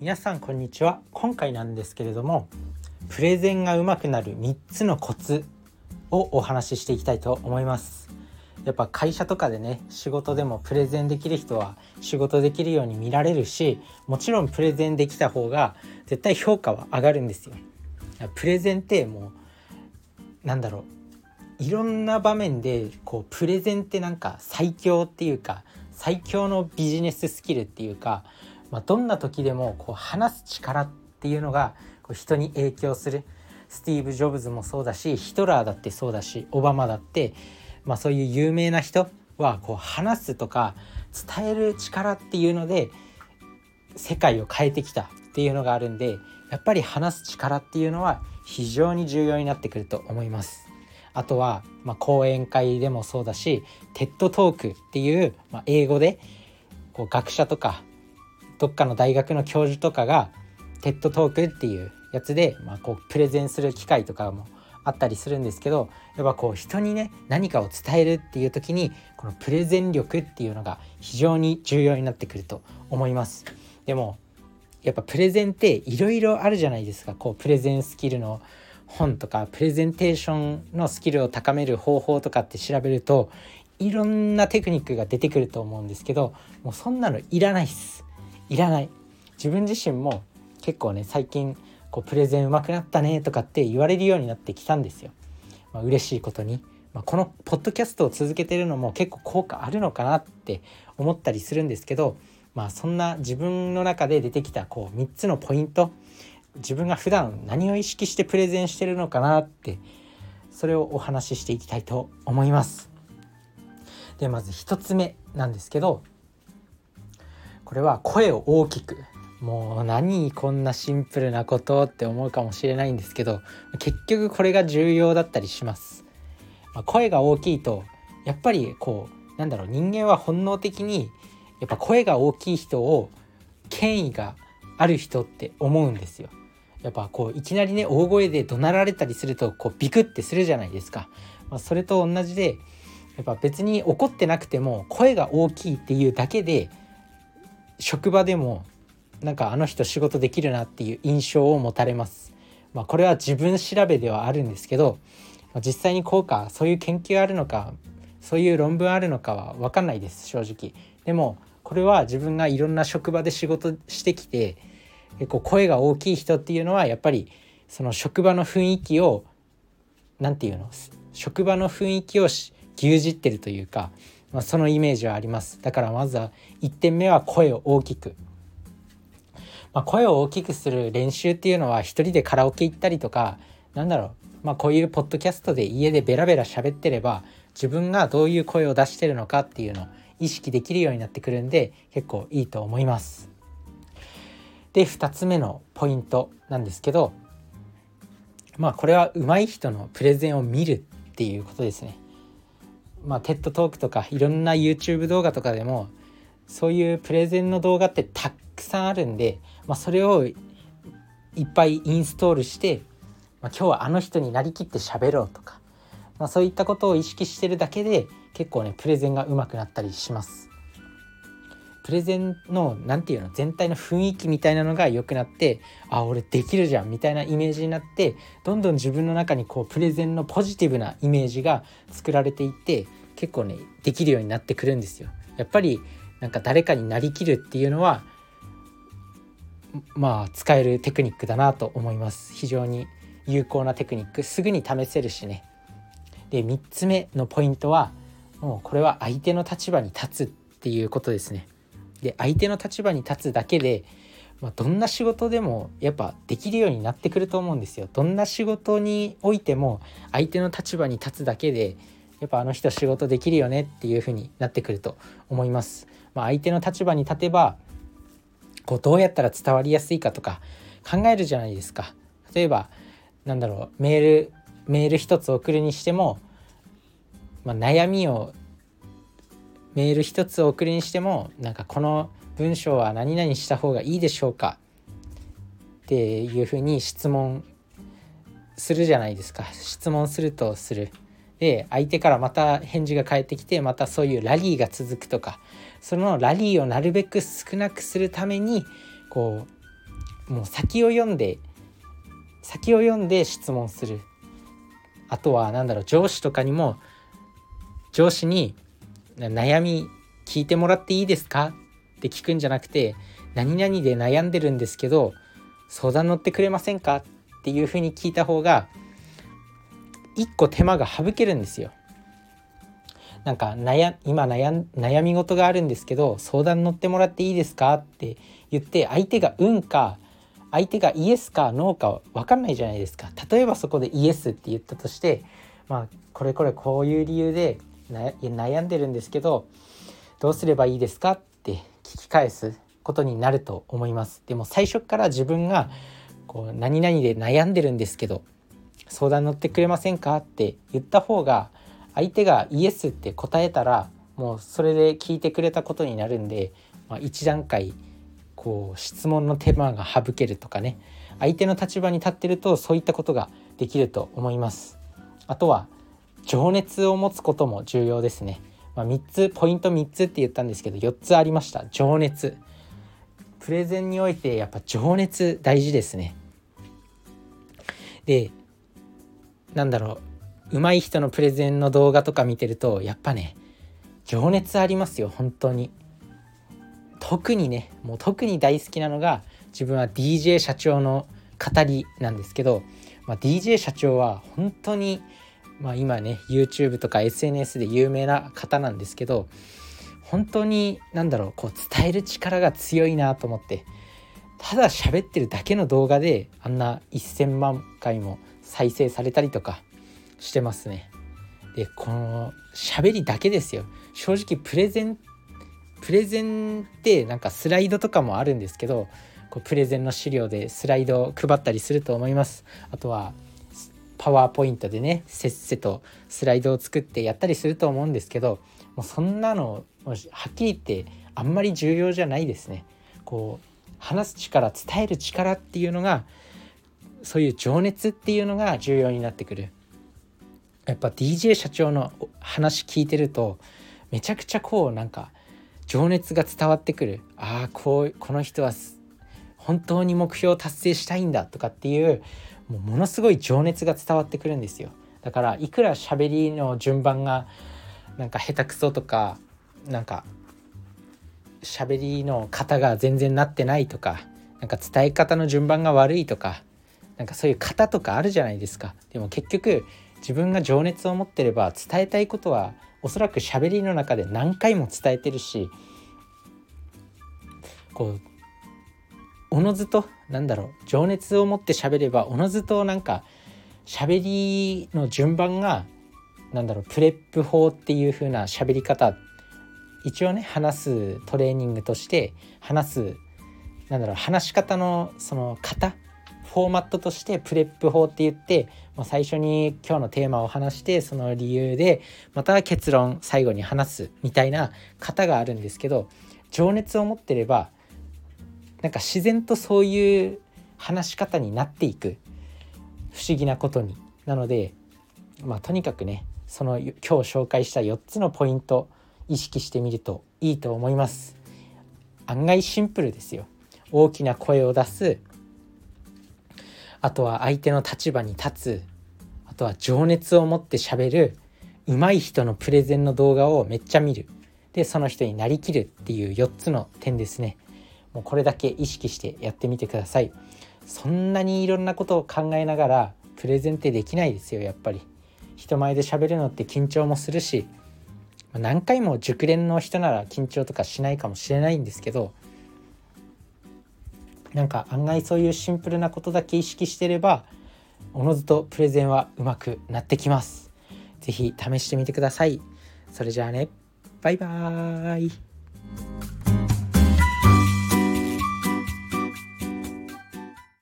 皆さんこんにちは。今回なんですけれどもプレゼンが上手くなる3つのコツをお話ししていきたいと思います。やっぱ会社とかでね仕事でもプレゼンできる人は仕事できるように見られるしもちろんプレゼンできた方が絶対評価は上がるんですよ。プレゼンってもうなんだろういろんな場面でこうプレゼンってなんか最強っていうか最強のビジネススキルっていうかまあ、どんな時でもこう話す力っていうのがこう人に影響するスティーブ・ジョブズもそうだしヒトラーだってそうだしオバマだって、まあ、そういう有名な人はこう話すとか伝える力っていうので世界を変えてきたっていうのがあるんでやっぱり話す力っていうのは非常に重要になってくると思います。あとは、まあ、講演会でもそうだし TED Talkっていう、まあ、英語でこう学者とかどっかの大学の教授とかが TED Talkっていうやつで、まあ、こうプレゼンする機会とかもあったりするんですけどやっぱこう人にね何かを伝えるっていう時にこのプレゼン力っていうのが非常に重要になってくると思います。でもやっぱプレゼンっていろいろあるじゃないですかこうプレゼンスキルの本とかプレゼンテーションのスキルを高める方法とかって調べるといろんなテクニックが出てくると思うんですけどもうそんなのいらないっす。いらない自分自身も結構ね最近こうプレゼン上手くなったねとかって言われるようになってきたんですよ。まあ、嬉しいことに、まあ、このポッドキャストを続けてるのも結構効果あるのかなって思ったりするんですけど、まあ、そんな自分の中で出てきたこう3つのポイント自分が普段何を意識してプレゼンしてるのかなってそれをお話ししていきたいと思います。でまず1つ目なんですけどこれは声を大きくもう何こんなシンプルなことって思うかもしれないんですけど結局これが重要だったりします。まあ、声が大きいとやっぱりこうなんだろう人間は本能的にやっぱ声が大きい人を権威がある人って思うんですよ。やっぱこういきなりね大声で怒鳴られたりするとこうビクってするじゃないですか。まあ、それと同じでやっぱ別に怒ってなくても声が大きいっていうだけで職場でもなんかあの人仕事できるなっていう印象を持たれます。まあ、これは自分調べではあるんですけど、まあ、実際に効果そういう研究あるのかそういう論文あるのかは分かんないです正直。でもこれは自分がいろんな職場で仕事してきて結構声が大きい人っていうのはやっぱりその職場の雰囲気を何て言うの職場の雰囲気を牛耳ってるというかまあ、そのイメージはありますだからまずは1点目は声を大きく、まあ、声を大きくする練習っていうのは一人でカラオケ行ったりとかなんだろうまあこういうポッドキャストで家でベラベラ喋ってれば自分がどういう声を出してるのかっていうのを意識できるようになってくるんで結構いいと思います。で2つ目のポイントなんですけどまあこれは上手い人のプレゼンを見るっていうことですね。まあ、テッドトークとかいろんな YouTube 動画とかでもそういうプレゼンの動画ってたくさんあるんで、まあ、それをいっぱいインストールして、まあ、今日はあの人になりきって喋ろうとか、まあ、そういったことを意識してるだけで結構ねプレゼンがうまくなったりします。プレゼンの何て言うの全体の雰囲気みたいなのが良くなってあ俺できるじゃんみたいなイメージになってどんどん自分の中にこうプレゼンのポジティブなイメージが作られていって結構ねできるようになってくるんですよ。やっぱりなんか誰かになりきるっていうのはまあ使えるテクニックだなと思います。非常に有効なテクニック。すぐに試せるしね。で3つ目のポイントはもうこれは相手の立場に立つっていうことですね。で相手の立場に立つだけで、まあ、どんな仕事でもやっぱできるようになってくると思うんですよ。どんな仕事においても相手の立場に立つだけでやっぱあの人仕事できるよねっていう風になってくると思います。まあ、相手の立場に立てばこうどうやったら伝わりやすいかとか考えるじゃないですか。例えばなんだろうメールメール一つ送るにしても、まあ、悩みをメール一つ送るにしてもなんかこの文章は何々した方がいいでしょうか？っていうふうに質問するじゃないですか。質問するとする。で相手からまた返事が返ってきてまたそういうラリーが続くとか。そのラリーをなるべく少なくするためにこうもう先を読んで先を読んで質問する。あとは何だろう上司とかにも上司に悩み聞いてもらっていいですか？って聞くんじゃなくて何々で悩んでるんですけど相談乗ってくれませんか？っていうふうに聞いた方が一個手間が省けるんですよ。なんか悩今悩悩み事があるんですけど相談乗ってもらっていいですか？って言って相手が「うん」か相手がイエスかノーか分かんないじゃないですか。例えばそこでイエスって言ったとしてまあこれこれこういう理由で悩んでるんですけどどうすればいいですかって聞き返すことになると思います。でも最初から自分がこう何々で悩んでるんですけど相談乗ってくれませんかって言った方が相手がイエスって答えたらもうそれで聞いてくれたことになるんで、まあ、一段階こう質問の手間が省けるとかね。相手の立場に立ってるとそういったことができると思います。あとは情熱を持つことも重要ですね、まあ、3つポイント3つって言ったんですけど4つありました。情熱。プレゼンにおいてやっぱ情熱大事ですね。でなんだろう。上手い人のプレゼンの動画とか見てるとやっぱね情熱ありますよ本当に。特にねもう特に大好きなのが自分は DJ 社長の語りなんですけど、まあ、DJ 社長は本当に、まあ、今ね YouTube とか SNS で有名な方なんですけど本当に何だろうこう伝える力が強いなと思ってただ喋ってるだけの動画であんな1,000万回も再生されたりとかしてますね。でこの喋りだけですよ正直プレゼンプレゼンってなんかスライドとかもあるんですけどこうプレゼンの資料でスライドを配ったりすると思いますあとはパワーポイントでねせっせとスライドを作ってやったりすると思うんですけどもうそんなのはっきり言ってあんまり重要じゃないですね。こう話す力伝える力っていうのがそういう情熱っていうのが重要になってくる。やっぱ DJ 社長の話聞いてるとめちゃくちゃこうなんか情熱が伝わってくる。ああこうこの人は本当に目標を達成したいんだとかっていうもうものすごい情熱が伝わってくるんですよ。だからいくら喋りの順番がなんか下手くそとかなんか喋りの型が全然なってないとかなんか伝え方の順番が悪いとかなんかそういう型とかあるじゃないですか。でも結局自分が情熱を持ってれば伝えたいことはおそらく喋りの中で何回も伝えてるしこうおのずとなんだろう情熱を持って喋ればおのずとなんか喋りの順番がなんだろう PREP法っていう風な喋り方一応ね話すトレーニングとして話すなんだろう話し方のその型フォーマットとして PREP法って言ってもう最初に今日のテーマを話してその理由でまた結論最後に話すみたいな型があるんですけど情熱を持ってればなんか自然とそういう話し方になっていく。不思議なことに。なのでまあとにかくねその今日紹介した4つのポイント意識してみるといいと思います。案外シンプルですよ。大きな声を出す。あとは相手の立場に立つ。あとは情熱を持ってしゃべる。上手い人のプレゼンの動画をめっちゃ見る。でその人になりきるっていう4つの点ですね。もうこれだけ意識してやってみてくださいそんなにいろんなことを考えながらプレゼンってできないですよやっぱり人前で喋るのって緊張もするし何回も熟練の人なら緊張とかしないかもしれないんですけどなんか案外そういうシンプルなことだけ意識してればおのずとプレゼンはうまくなってきます。是非試してみてください。それじゃあねバイバーイ